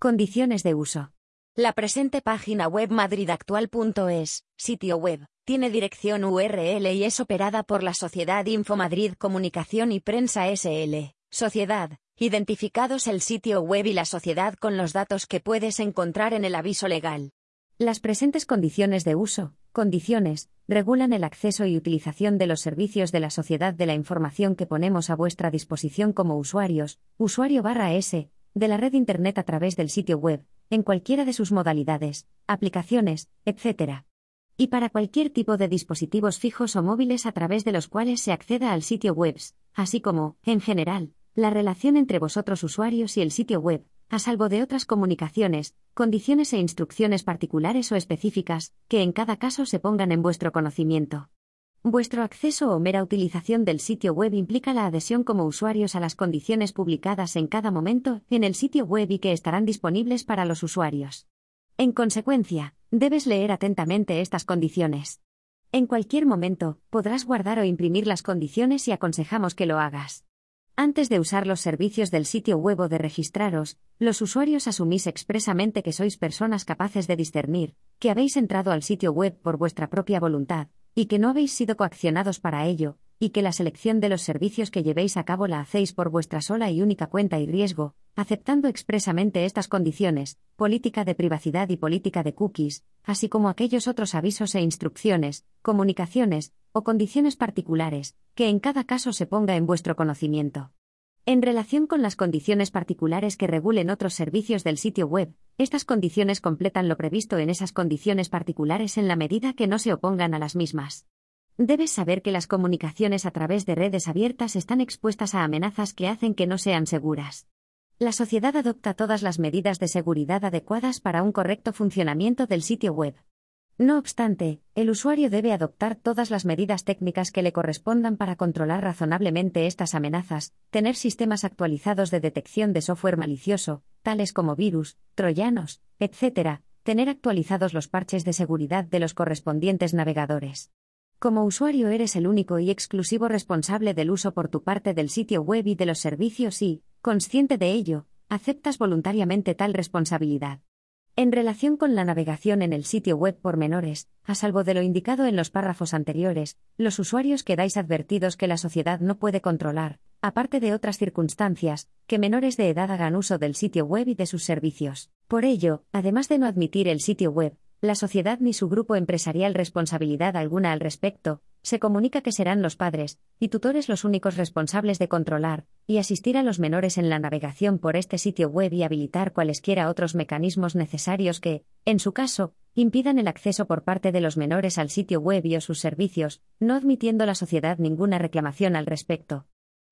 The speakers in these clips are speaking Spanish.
Condiciones de uso. La presente página web madridactual.es, sitio web, tiene dirección URL y es operada por la Sociedad Infomadrid Comunicación y Prensa SL. Sociedad, identificados el sitio web y la sociedad con los datos que puedes encontrar en el aviso legal. Las presentes condiciones de uso, condiciones, regulan el acceso y utilización de los servicios de la sociedad de la información que ponemos a vuestra disposición como usuarios, usuario barra S, de la red Internet a través del sitio web, en cualquiera de sus modalidades, aplicaciones, etc. Y para cualquier tipo de dispositivos fijos o móviles a través de los cuales se acceda al sitio web, así como, en general, la relación entre vosotros usuarios y el sitio web, a salvo de otras comunicaciones, condiciones e instrucciones particulares o específicas, que en cada caso se pongan en vuestro conocimiento. Vuestro acceso o mera utilización del sitio web implica la adhesión como usuarios a las condiciones publicadas en cada momento en el sitio web y que estarán disponibles para los usuarios. En consecuencia, debes leer atentamente estas condiciones. En cualquier momento, podrás guardar o imprimir las condiciones y aconsejamos que lo hagas. Antes de usar los servicios del sitio web o de registraros, los usuarios asumís expresamente que sois personas capaces de discernir, que habéis entrado al sitio web por vuestra propia voluntad, y que no habéis sido coaccionados para ello, y que la selección de los servicios que llevéis a cabo la hacéis por vuestra sola y única cuenta y riesgo, aceptando expresamente estas condiciones, política de privacidad y política de cookies, así como aquellos otros avisos e instrucciones, comunicaciones, o condiciones particulares, que en cada caso se ponga en vuestro conocimiento. En relación con las condiciones particulares que regulen otros servicios del sitio web, estas condiciones completan lo previsto en esas condiciones particulares en la medida que no se opongan a las mismas. Debes saber que las comunicaciones a través de redes abiertas están expuestas a amenazas que hacen que no sean seguras. La sociedad adopta todas las medidas de seguridad adecuadas para un correcto funcionamiento del sitio web. No obstante, el usuario debe adoptar todas las medidas técnicas que le correspondan para controlar razonablemente estas amenazas, tener sistemas actualizados de detección de software malicioso, tales como virus, troyanos, etc., tener actualizados los parches de seguridad de los correspondientes navegadores. Como usuario eres el único y exclusivo responsable del uso por tu parte del sitio web y de los servicios y, consciente de ello, aceptas voluntariamente tal responsabilidad. En relación con la navegación en el sitio web por menores, a salvo de lo indicado en los párrafos anteriores, los usuarios quedáis advertidos que la sociedad no puede controlar, aparte de otras circunstancias, que menores de edad hagan uso del sitio web y de sus servicios. Por ello, además de no admitir el sitio web, la sociedad ni su grupo empresarial responsabilidad alguna al respecto, se comunica que serán los padres y tutores los únicos responsables de controlar y asistir a los menores en la navegación por este sitio web y habilitar cualesquiera otros mecanismos necesarios que, en su caso, impidan el acceso por parte de los menores al sitio web y o sus servicios, no admitiendo la sociedad ninguna reclamación al respecto.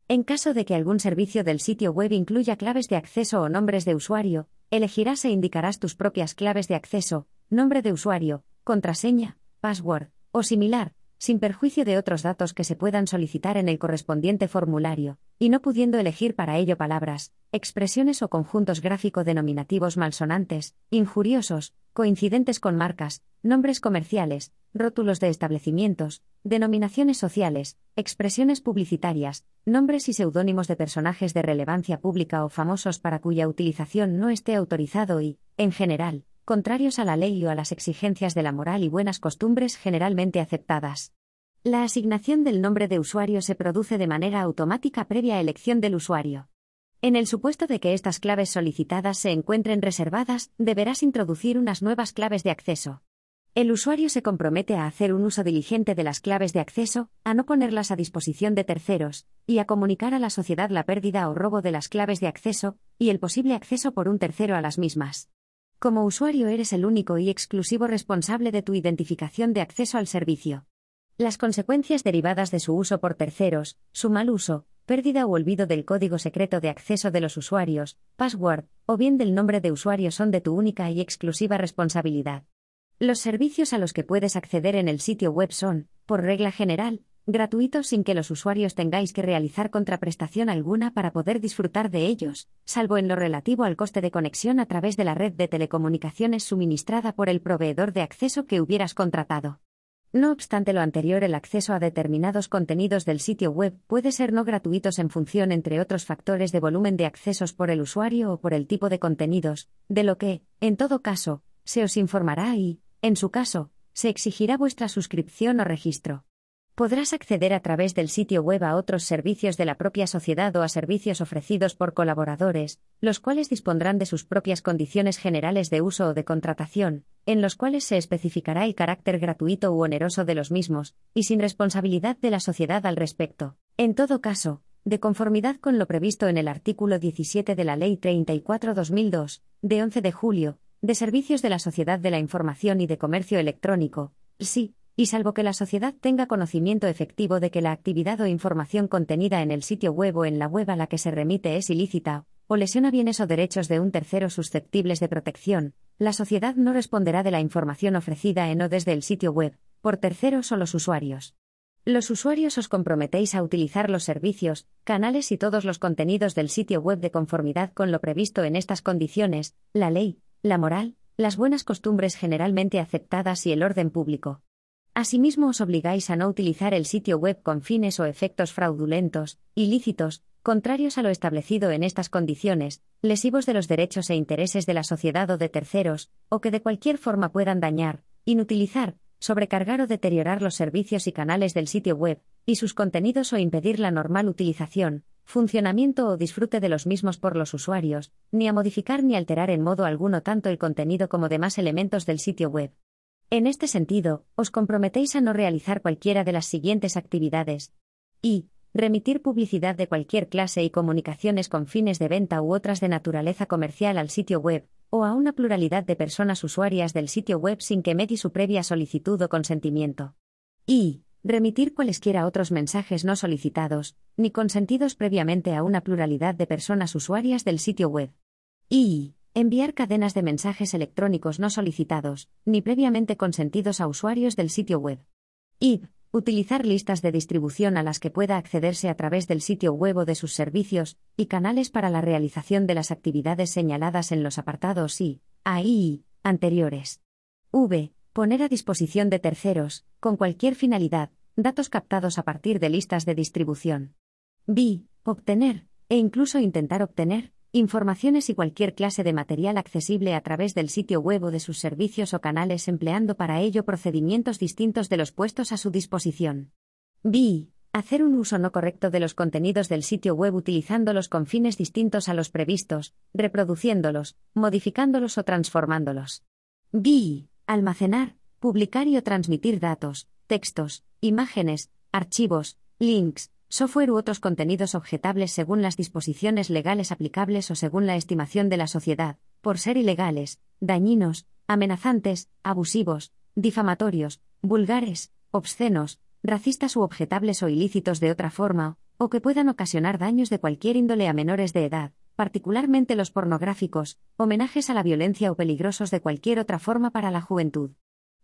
En caso de que algún servicio del sitio web incluya claves de acceso o nombres de usuario, elegirás e indicarás tus propias claves de acceso, nombre de usuario, contraseña, password o similar, sin perjuicio de otros datos que se puedan solicitar en el correspondiente formulario, y no pudiendo elegir para ello palabras, expresiones o conjuntos gráfico-denominativos malsonantes, injuriosos, coincidentes con marcas, nombres comerciales, rótulos de establecimientos, denominaciones sociales, expresiones publicitarias, nombres y seudónimos de personajes de relevancia pública o famosos para cuya utilización no esté autorizado y, en general, contrarios a la ley o a las exigencias de la moral y buenas costumbres generalmente aceptadas. La asignación del nombre de usuario se produce de manera automática previa elección del usuario. En el supuesto de que estas claves solicitadas se encuentren reservadas, deberás introducir unas nuevas claves de acceso. El usuario se compromete a hacer un uso diligente de las claves de acceso, a no ponerlas a disposición de terceros, y a comunicar a la sociedad la pérdida o robo de las claves de acceso, y el posible acceso por un tercero a las mismas. Como usuario eres el único y exclusivo responsable de tu identificación de acceso al servicio. Las consecuencias derivadas de su uso por terceros, su mal uso, pérdida o olvido del código secreto de acceso de los usuarios, password, o bien del nombre de usuario son de tu única y exclusiva responsabilidad. Los servicios a los que puedes acceder en el sitio web son, por regla general, gratuitos sin que los usuarios tengáis que realizar contraprestación alguna para poder disfrutar de ellos, salvo en lo relativo al coste de conexión a través de la red de telecomunicaciones suministrada por el proveedor de acceso que hubieras contratado. No obstante lo anterior, el acceso a determinados contenidos del sitio web puede ser no gratuitos en función, entre otros factores, de volumen de accesos por el usuario o por el tipo de contenidos, de lo que, en todo caso, se os informará y, en su caso, se exigirá vuestra suscripción o registro. Podrás acceder a través del sitio web a otros servicios de la propia sociedad o a servicios ofrecidos por colaboradores, los cuales dispondrán de sus propias condiciones generales de uso o de contratación, en los cuales se especificará el carácter gratuito u oneroso de los mismos, y sin responsabilidad de la sociedad al respecto. En todo caso, de conformidad con lo previsto en el artículo 17 de la Ley 34-2002, de 11 de julio, de Servicios de la Sociedad de la Información y de Comercio Electrónico, sí, y salvo que la sociedad tenga conocimiento efectivo de que la actividad o información contenida en el sitio web o en la web a la que se remite es ilícita, o lesiona bienes o derechos de un tercero susceptibles de protección, la sociedad no responderá de la información ofrecida en o desde el sitio web, por terceros o los usuarios. Los usuarios os comprometéis a utilizar los servicios, canales y todos los contenidos del sitio web de conformidad con lo previsto en estas condiciones, la ley, la moral, las buenas costumbres generalmente aceptadas y el orden público. Asimismo, os obligáis a no utilizar el sitio web con fines o efectos fraudulentos, ilícitos, contrarios a lo establecido en estas condiciones, lesivos de los derechos e intereses de la sociedad o de terceros, o que de cualquier forma puedan dañar, inutilizar, sobrecargar o deteriorar los servicios y canales del sitio web, y sus contenidos o impedir la normal utilización, funcionamiento o disfrute de los mismos por los usuarios, ni a modificar ni alterar en modo alguno tanto el contenido como demás elementos del sitio web. En este sentido, os comprometéis a no realizar cualquiera de las siguientes actividades. Y, remitir publicidad de cualquier clase y comunicaciones con fines de venta u otras de naturaleza comercial al sitio web, o a una pluralidad de personas usuarias del sitio web sin que medie su previa solicitud o consentimiento. Y, remitir cualesquiera otros mensajes no solicitados, ni consentidos previamente a una pluralidad de personas usuarias del sitio web. Y, Enviar cadenas de mensajes electrónicos no solicitados, ni previamente consentidos a usuarios del sitio web. Y Utilizar listas de distribución a las que pueda accederse a través del sitio web o de sus servicios, y canales para la realización de las actividades señaladas en los apartados y anteriores. V. Poner a disposición de terceros, con cualquier finalidad, datos captados a partir de listas de distribución. B. Obtener, e incluso intentar obtener, informaciones y cualquier clase de material accesible a través del sitio web o de sus servicios o canales empleando para ello procedimientos distintos de los puestos a su disposición. B. Hacer un uso no correcto de los contenidos del sitio web utilizándolos con fines distintos a los previstos, reproduciéndolos, modificándolos o transformándolos. B. Almacenar, publicar y o transmitir datos, textos, imágenes, archivos, links, software u otros contenidos objetables según las disposiciones legales aplicables o según la estimación de la sociedad, por ser ilegales, dañinos, amenazantes, abusivos, difamatorios, vulgares, obscenos, racistas u objetables o ilícitos de otra forma, o que puedan ocasionar daños de cualquier índole a menores de edad, particularmente los pornográficos, homenajes a la violencia o peligrosos de cualquier otra forma para la juventud.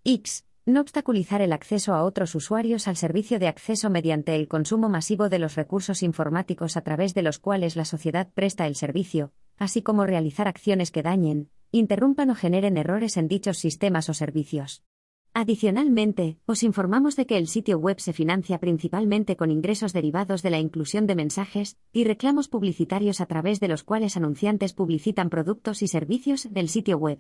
X. No obstaculizar el acceso a otros usuarios al servicio de acceso mediante el consumo masivo de los recursos informáticos a través de los cuales la sociedad presta el servicio, así como realizar acciones que dañen, interrumpan o generen errores en dichos sistemas o servicios. Adicionalmente, os informamos de que el sitio web se financia principalmente con ingresos derivados de la inclusión de mensajes y reclamos publicitarios a través de los cuales anunciantes publicitan productos y servicios del sitio web.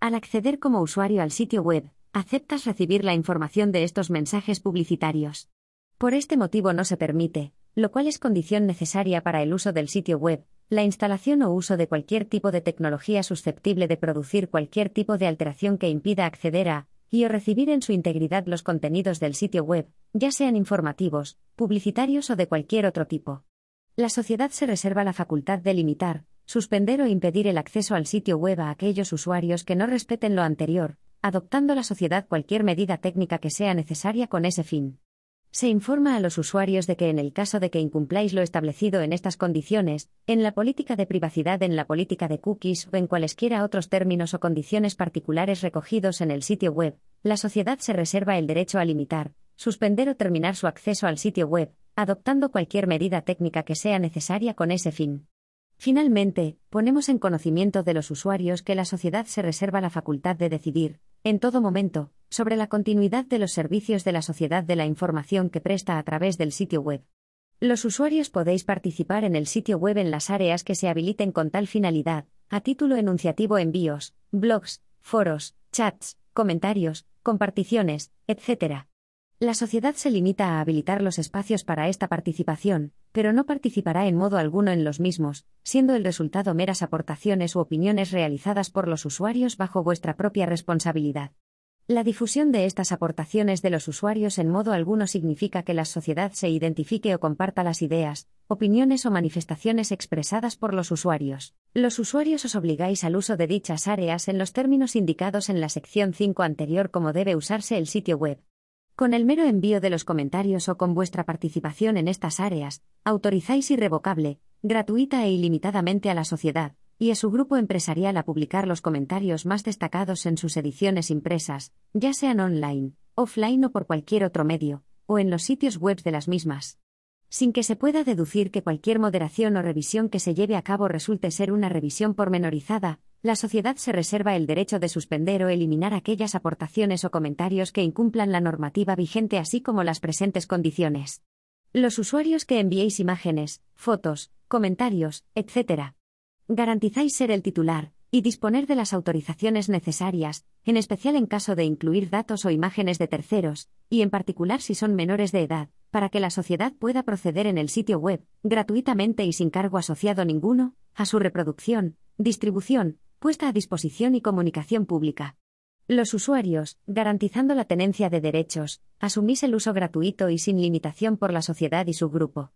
Al acceder como usuario al sitio web, aceptas recibir la información de estos mensajes publicitarios. Por este motivo no se permite, lo cual es condición necesaria para el uso del sitio web, la instalación o uso de cualquier tipo de tecnología susceptible de producir cualquier tipo de alteración que impida acceder a y o recibir en su integridad los contenidos del sitio web, ya sean informativos, publicitarios o de cualquier otro tipo. La sociedad se reserva la facultad de limitar, suspender o impedir el acceso al sitio web a aquellos usuarios que no respeten lo anterior, adoptando la sociedad cualquier medida técnica que sea necesaria con ese fin. Se informa a los usuarios de que en el caso de que incumpláis lo establecido en estas condiciones, en la política de privacidad, en la política de cookies o en cualesquiera otros términos o condiciones particulares recogidos en el sitio web, la sociedad se reserva el derecho a limitar, suspender o terminar su acceso al sitio web, adoptando cualquier medida técnica que sea necesaria con ese fin. Finalmente, ponemos en conocimiento de los usuarios que la sociedad se reserva la facultad de decidir, en todo momento, sobre la continuidad de los servicios de la sociedad de la información que presta a través del sitio web. Los usuarios podéis participar en el sitio web en las áreas que se habiliten con tal finalidad, a título enunciativo envíos, blogs, foros, chats, comentarios, comparticiones, etc. La sociedad se limita a habilitar los espacios para esta participación, pero no participará en modo alguno en los mismos, siendo el resultado meras aportaciones u opiniones realizadas por los usuarios bajo vuestra propia responsabilidad. La difusión de estas aportaciones de los usuarios en modo alguno significa que la sociedad se identifique o comparta las ideas, opiniones o manifestaciones expresadas por los usuarios. Los usuarios os obligáis al uso de dichas áreas en los términos indicados en la sección 5 anterior como debe usarse el sitio web. Con el mero envío de los comentarios o con vuestra participación en estas áreas, autorizáis irrevocable, gratuita e ilimitadamente a la sociedad, y a su grupo empresarial a publicar los comentarios más destacados en sus ediciones impresas, ya sean online, offline o por cualquier otro medio, o en los sitios web de las mismas. Sin que se pueda deducir que cualquier moderación o revisión que se lleve a cabo resulte ser una revisión pormenorizada, la sociedad se reserva el derecho de suspender o eliminar aquellas aportaciones o comentarios que incumplan la normativa vigente así como las presentes condiciones. Los usuarios que enviéis imágenes, fotos, comentarios, etc garantizáis ser el titular y disponer de las autorizaciones necesarias, en especial en caso de incluir datos o imágenes de terceros, y en particular si son menores de edad, para que la sociedad pueda proceder en el sitio web, gratuitamente y sin cargo asociado ninguno, a su reproducción, distribución, puesta a disposición y comunicación pública. Los usuarios, garantizando la tenencia de derechos, asumís el uso gratuito y sin limitación por la sociedad y su grupo.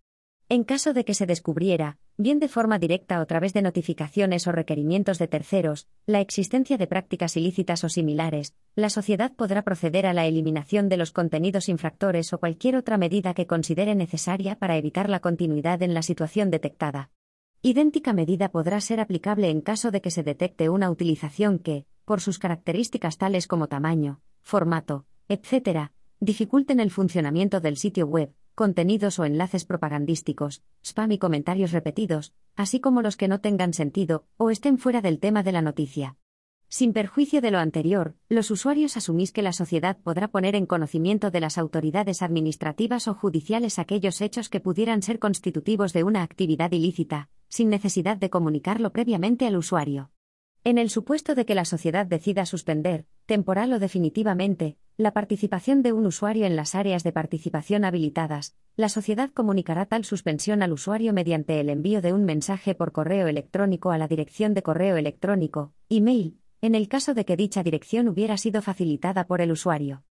En caso de que se descubriera, bien de forma directa o a través de notificaciones o requerimientos de terceros, la existencia de prácticas ilícitas o similares, la sociedad podrá proceder a la eliminación de los contenidos infractores o cualquier otra medida que considere necesaria para evitar la continuidad en la situación detectada. Idéntica medida podrá ser aplicable en caso de que se detecte una utilización que, por sus características tales como tamaño, formato, etc., dificulten el funcionamiento del sitio web, contenidos o enlaces propagandísticos, spam y comentarios repetidos, así como los que no tengan sentido o estén fuera del tema de la noticia. Sin perjuicio de lo anterior, los usuarios asumís que la sociedad podrá poner en conocimiento de las autoridades administrativas o judiciales aquellos hechos que pudieran ser constitutivos de una actividad ilícita, sin necesidad de comunicarlo previamente al usuario. En el supuesto de que la sociedad decida suspender, temporal o definitivamente, la participación de un usuario en las áreas de participación habilitadas, la sociedad comunicará tal suspensión al usuario mediante el envío de un mensaje por correo electrónico a la dirección de correo electrónico, email, en el caso de que dicha dirección hubiera sido facilitada por el usuario.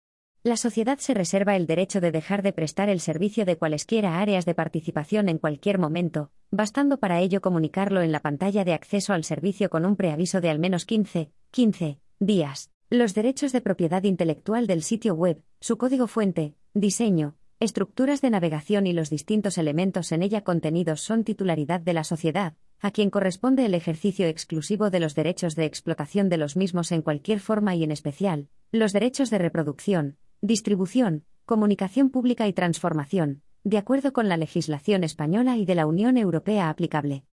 La sociedad se reserva el derecho de dejar de prestar el servicio de cualesquiera áreas de participación en cualquier momento, bastando para ello comunicarlo en la pantalla de acceso al servicio con un preaviso de al menos 15, 15 días. Los derechos de propiedad intelectual del sitio web, su código fuente, diseño, estructuras de navegación y los distintos elementos en ella contenidos son titularidad de la sociedad, a quien corresponde el ejercicio exclusivo de los derechos de explotación de los mismos en cualquier forma y en especial, los derechos de reproducción, distribución, comunicación pública y transformación, de acuerdo con la legislación española y de la Unión Europea aplicable.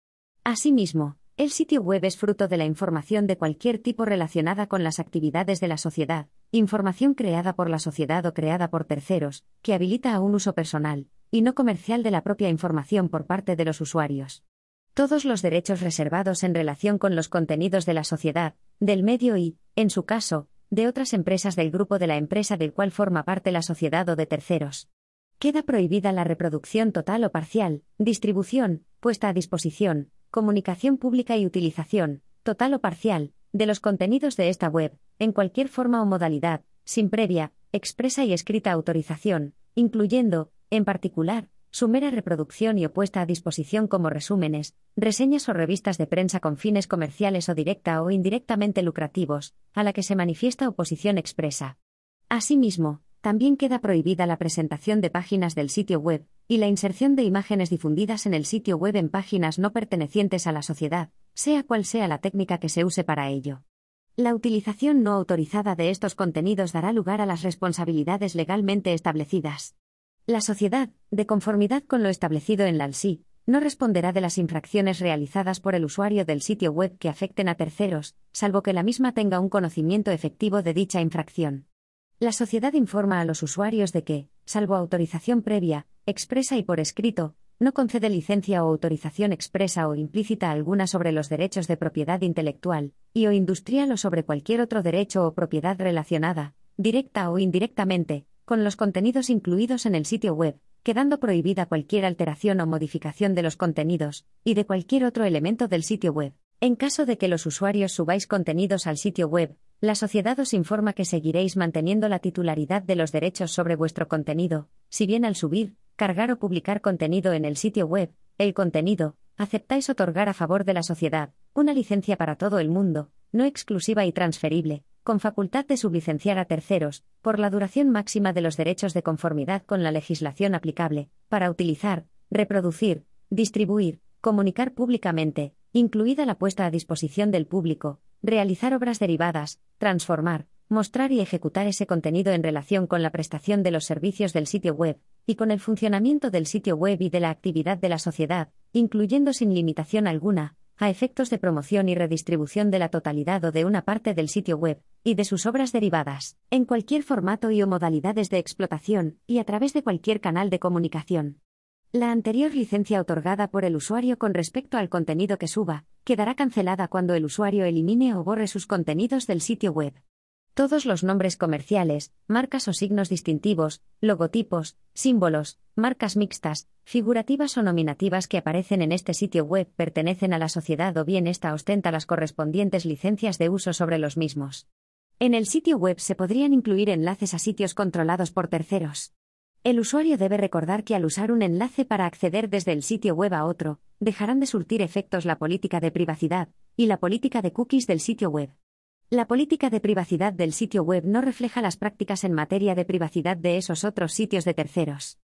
Asimismo, el sitio web es fruto de la información de cualquier tipo relacionada con las actividades de la sociedad, información creada por la sociedad o creada por terceros, que habilita a un uso personal, y no comercial de la propia información por parte de los usuarios. Todos los derechos reservados en relación con los contenidos de la sociedad, del medio y, en su caso, de otras empresas del grupo de la empresa del cual forma parte la sociedad o de terceros. Queda prohibida la reproducción total o parcial, distribución, puesta a disposición, comunicación pública y utilización, total o parcial, de los contenidos de esta web, en cualquier forma o modalidad, sin previa, expresa y escrita autorización, incluyendo, en particular, su mera reproducción y opuesta a disposición como resúmenes, reseñas o revistas de prensa con fines comerciales o directa o indirectamente lucrativos, a la que se manifiesta oposición expresa. Asimismo, también queda prohibida la presentación de páginas del sitio web, y la inserción de imágenes difundidas en el sitio web en páginas no pertenecientes a la sociedad, sea cual sea la técnica que se use para ello. La utilización no autorizada de estos contenidos dará lugar a las responsabilidades legalmente establecidas. La sociedad, de conformidad con lo establecido en la ALSI, no responderá de las infracciones realizadas por el usuario del sitio web que afecten a terceros, salvo que la misma tenga un conocimiento efectivo de dicha infracción. La sociedad informa a los usuarios de que, salvo autorización previa, expresa y por escrito, no concede licencia o autorización expresa o implícita alguna sobre los derechos de propiedad intelectual, y o industrial o sobre cualquier otro derecho o propiedad relacionada, directa o indirectamente, con los contenidos incluidos en el sitio web, quedando prohibida cualquier alteración o modificación de los contenidos, y de cualquier otro elemento del sitio web. En caso de que los usuarios subáis contenidos al sitio web, la sociedad os informa que seguiréis manteniendo la titularidad de los derechos sobre vuestro contenido, si bien al subir, cargar o publicar contenido en el sitio web, el contenido, aceptáis otorgar a favor de la sociedad, una licencia para todo el mundo, no exclusiva y transferible, con facultad de sublicenciar a terceros, por la duración máxima de los derechos de conformidad con la legislación aplicable, para utilizar, reproducir, distribuir, comunicar públicamente, incluida la puesta a disposición del público, realizar obras derivadas, transformar, mostrar y ejecutar ese contenido en relación con la prestación de los servicios del sitio web, y con el funcionamiento del sitio web y de la actividad de la sociedad, incluyendo sin limitación alguna, a efectos de promoción y redistribución de la totalidad o de una parte del sitio web, y de sus obras derivadas, en cualquier formato y o modalidades de explotación, y a través de cualquier canal de comunicación. La anterior licencia otorgada por el usuario con respecto al contenido que suba, quedará cancelada cuando el usuario elimine o borre sus contenidos del sitio web. Todos los nombres comerciales, marcas o signos distintivos, logotipos, símbolos, marcas mixtas, figurativas o nominativas que aparecen en este sitio web pertenecen a la sociedad o bien ésta ostenta las correspondientes licencias de uso sobre los mismos. En el sitio web se podrían incluir enlaces a sitios controlados por terceros. El usuario debe recordar que al usar un enlace para acceder desde el sitio web a otro, dejarán de surtir efectos la política de privacidad y la política de cookies del sitio web. La política de privacidad del sitio web no refleja las prácticas en materia de privacidad de esos otros sitios de terceros.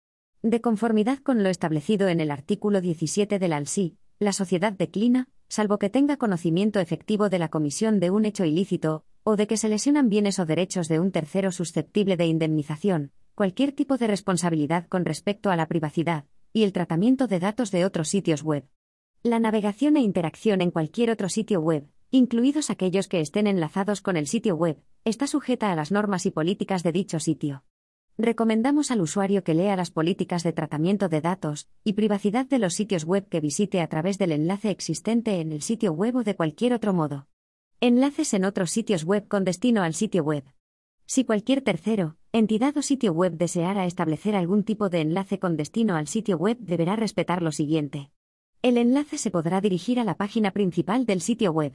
De conformidad con lo establecido en el artículo 17 del ALSI, la sociedad declina, salvo que tenga conocimiento efectivo de la comisión de un hecho ilícito, o de que se lesionan bienes o derechos de un tercero susceptible de indemnización, cualquier tipo de responsabilidad con respecto a la privacidad y el tratamiento de datos de otros sitios web. La navegación e interacción en cualquier otro sitio web, incluidos aquellos que estén enlazados con el sitio web, está sujeta a las normas y políticas de dicho sitio. Recomendamos al usuario que lea las políticas de tratamiento de datos y privacidad de los sitios web que visite a través del enlace existente en el sitio web o de cualquier otro modo. Enlaces en otros sitios web con destino al sitio web. Si cualquier tercero, entidad o sitio web deseara establecer algún tipo de enlace con destino al sitio web, deberá respetar lo siguiente. El enlace se podrá dirigir a la página principal del sitio web.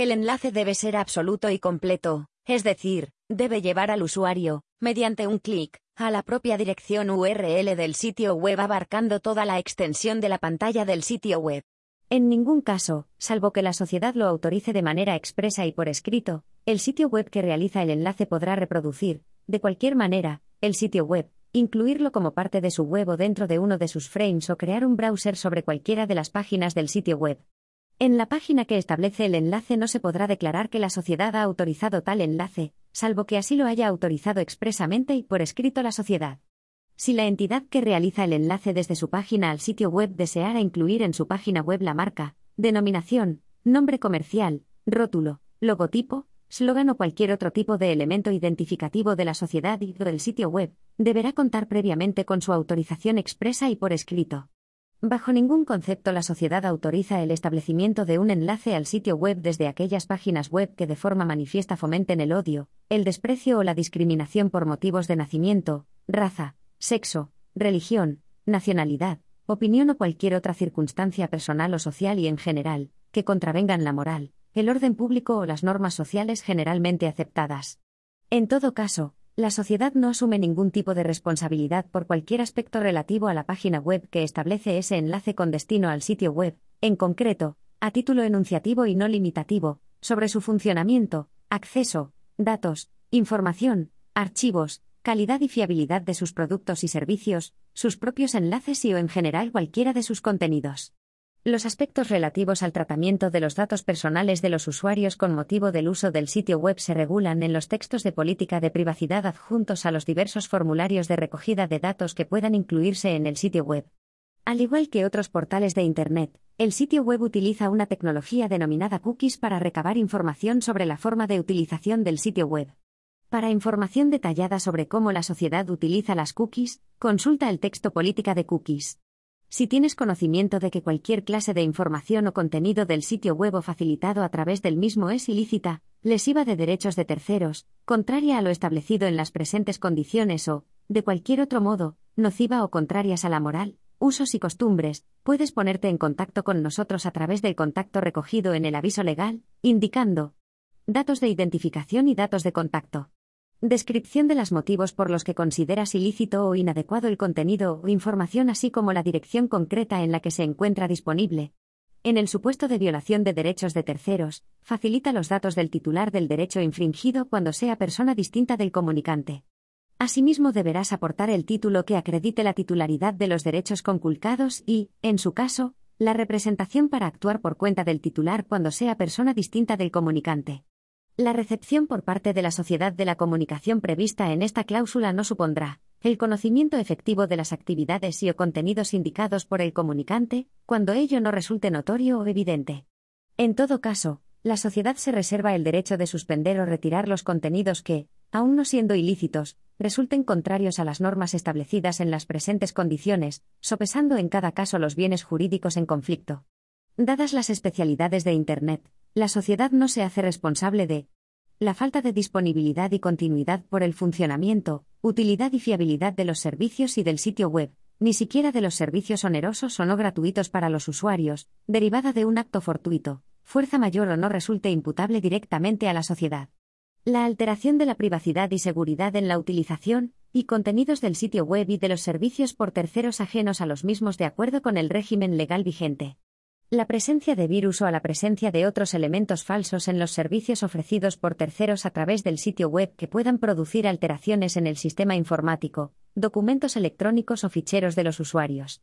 El enlace debe ser absoluto y completo, es decir, debe llevar al usuario, mediante un clic, a la propia dirección URL del sitio web abarcando toda la extensión de la pantalla del sitio web. En ningún caso, salvo que la sociedad lo autorice de manera expresa y por escrito, el sitio web que realiza el enlace podrá reproducir, de cualquier manera, el sitio web, incluirlo como parte de su web o dentro de uno de sus frames o crear un browser sobre cualquiera de las páginas del sitio web. En la página que establece el enlace no se podrá declarar que la sociedad ha autorizado tal enlace, salvo que así lo haya autorizado expresamente y por escrito la sociedad. Si la entidad que realiza el enlace desde su página al sitio web deseara incluir en su página web la marca, denominación, nombre comercial, rótulo, logotipo, slogan o cualquier otro tipo de elemento identificativo de la sociedad y del sitio web, deberá contar previamente con su autorización expresa y por escrito. Bajo ningún concepto la sociedad autoriza el establecimiento de un enlace al sitio web desde aquellas páginas web que de forma manifiesta fomenten el odio, el desprecio o la discriminación por motivos de nacimiento, raza, sexo, religión, nacionalidad, opinión o cualquier otra circunstancia personal o social y en general, que contravengan la moral, el orden público o las normas sociales generalmente aceptadas. En todo caso, la sociedad no asume ningún tipo de responsabilidad por cualquier aspecto relativo a la página web que establece ese enlace con destino al sitio web, en concreto, a título enunciativo y no limitativo, sobre su funcionamiento, acceso, datos, información, archivos, calidad y fiabilidad de sus productos y servicios, sus propios enlaces y o en general cualquiera de sus contenidos. Los aspectos relativos al tratamiento de los datos personales de los usuarios con motivo del uso del sitio web se regulan en los textos de política de privacidad adjuntos a los diversos formularios de recogida de datos que puedan incluirse en el sitio web. Al igual que otros portales de Internet, el sitio web utiliza una tecnología denominada cookies para recabar información sobre la forma de utilización del sitio web. Para información detallada sobre cómo la sociedad utiliza las cookies, consulta el texto Política de Cookies. Si tienes conocimiento de que cualquier clase de información o contenido del sitio web facilitado a través del mismo es ilícita, lesiva de derechos de terceros, contraria a lo establecido en las presentes condiciones o, de cualquier otro modo, nociva o contrarias a la moral, usos y costumbres, puedes ponerte en contacto con nosotros a través del contacto recogido en el aviso legal, indicando datos de identificación y datos de contacto. Descripción de los motivos por los que consideras ilícito o inadecuado el contenido o información así como la dirección concreta en la que se encuentra disponible. En el supuesto de violación de derechos de terceros, facilita los datos del titular del derecho infringido cuando sea persona distinta del comunicante. Asimismo deberás aportar el título que acredite la titularidad de los derechos conculcados y, en su caso, la representación para actuar por cuenta del titular cuando sea persona distinta del comunicante. La recepción por parte de la sociedad de la comunicación prevista en esta cláusula no supondrá el conocimiento efectivo de las actividades y o contenidos indicados por el comunicante, cuando ello no resulte notorio o evidente. En todo caso, la sociedad se reserva el derecho de suspender o retirar los contenidos que, aun no siendo ilícitos, resulten contrarios a las normas establecidas en las presentes condiciones, sopesando en cada caso los bienes jurídicos en conflicto. Dadas las especialidades de Internet, la sociedad no se hace responsable de la falta de disponibilidad y continuidad por el funcionamiento, utilidad y fiabilidad de los servicios y del sitio web, ni siquiera de los servicios onerosos o no gratuitos para los usuarios, derivada de un acto fortuito, fuerza mayor o no resulte imputable directamente a la sociedad. La alteración de la privacidad y seguridad en la utilización y contenidos del sitio web y de los servicios por terceros ajenos a los mismos de acuerdo con el régimen legal vigente. La presencia de virus o a la presencia de otros elementos falsos en los servicios ofrecidos por terceros a través del sitio web que puedan producir alteraciones en el sistema informático, documentos electrónicos o ficheros de los usuarios.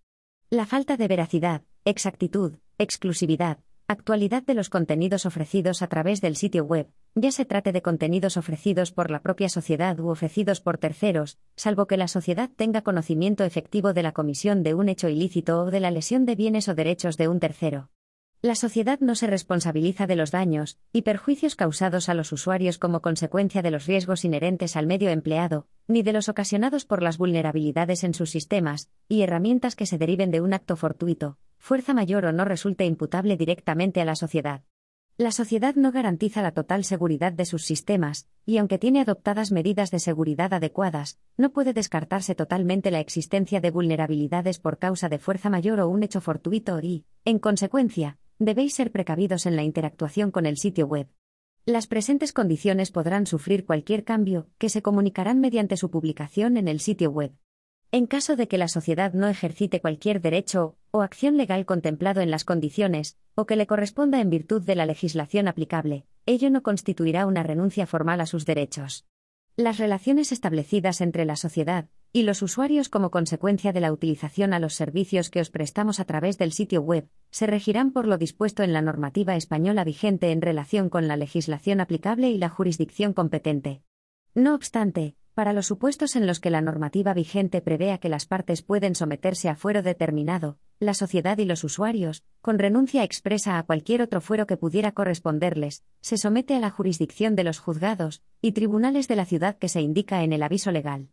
La falta de veracidad, exactitud, exclusividad, actualidad de los contenidos ofrecidos a través del sitio web, ya se trate de contenidos ofrecidos por la propia sociedad u ofrecidos por terceros, salvo que la sociedad tenga conocimiento efectivo de la comisión de un hecho ilícito o de la lesión de bienes o derechos de un tercero. La sociedad no se responsabiliza de los daños y perjuicios causados a los usuarios como consecuencia de los riesgos inherentes al medio empleado, ni de los ocasionados por las vulnerabilidades en sus sistemas y herramientas que se deriven de un acto fortuito, fuerza mayor o no resulte imputable directamente a la sociedad. La sociedad no garantiza la total seguridad de sus sistemas, y aunque tiene adoptadas medidas de seguridad adecuadas, no puede descartarse totalmente la existencia de vulnerabilidades por causa de fuerza mayor o un hecho fortuito y, en consecuencia, debéis ser precavidos en la interactuación con el sitio web. Las presentes condiciones podrán sufrir cualquier cambio, que se comunicarán mediante su publicación en el sitio web. En caso de que la sociedad no ejercite cualquier derecho o acción legal contemplado en las condiciones, o que le corresponda en virtud de la legislación aplicable, ello no constituirá una renuncia formal a sus derechos. Las relaciones establecidas entre la sociedad y los usuarios como consecuencia de la utilización a los servicios que os prestamos a través del sitio web se regirán por lo dispuesto en la normativa española vigente en relación con la legislación aplicable y la jurisdicción competente. No obstante, para los supuestos en los que la normativa vigente prevea que las partes pueden someterse a fuero determinado, la sociedad y los usuarios, con renuncia expresa a cualquier otro fuero que pudiera corresponderles, se somete a la jurisdicción de los juzgados y tribunales de la ciudad que se indica en el aviso legal.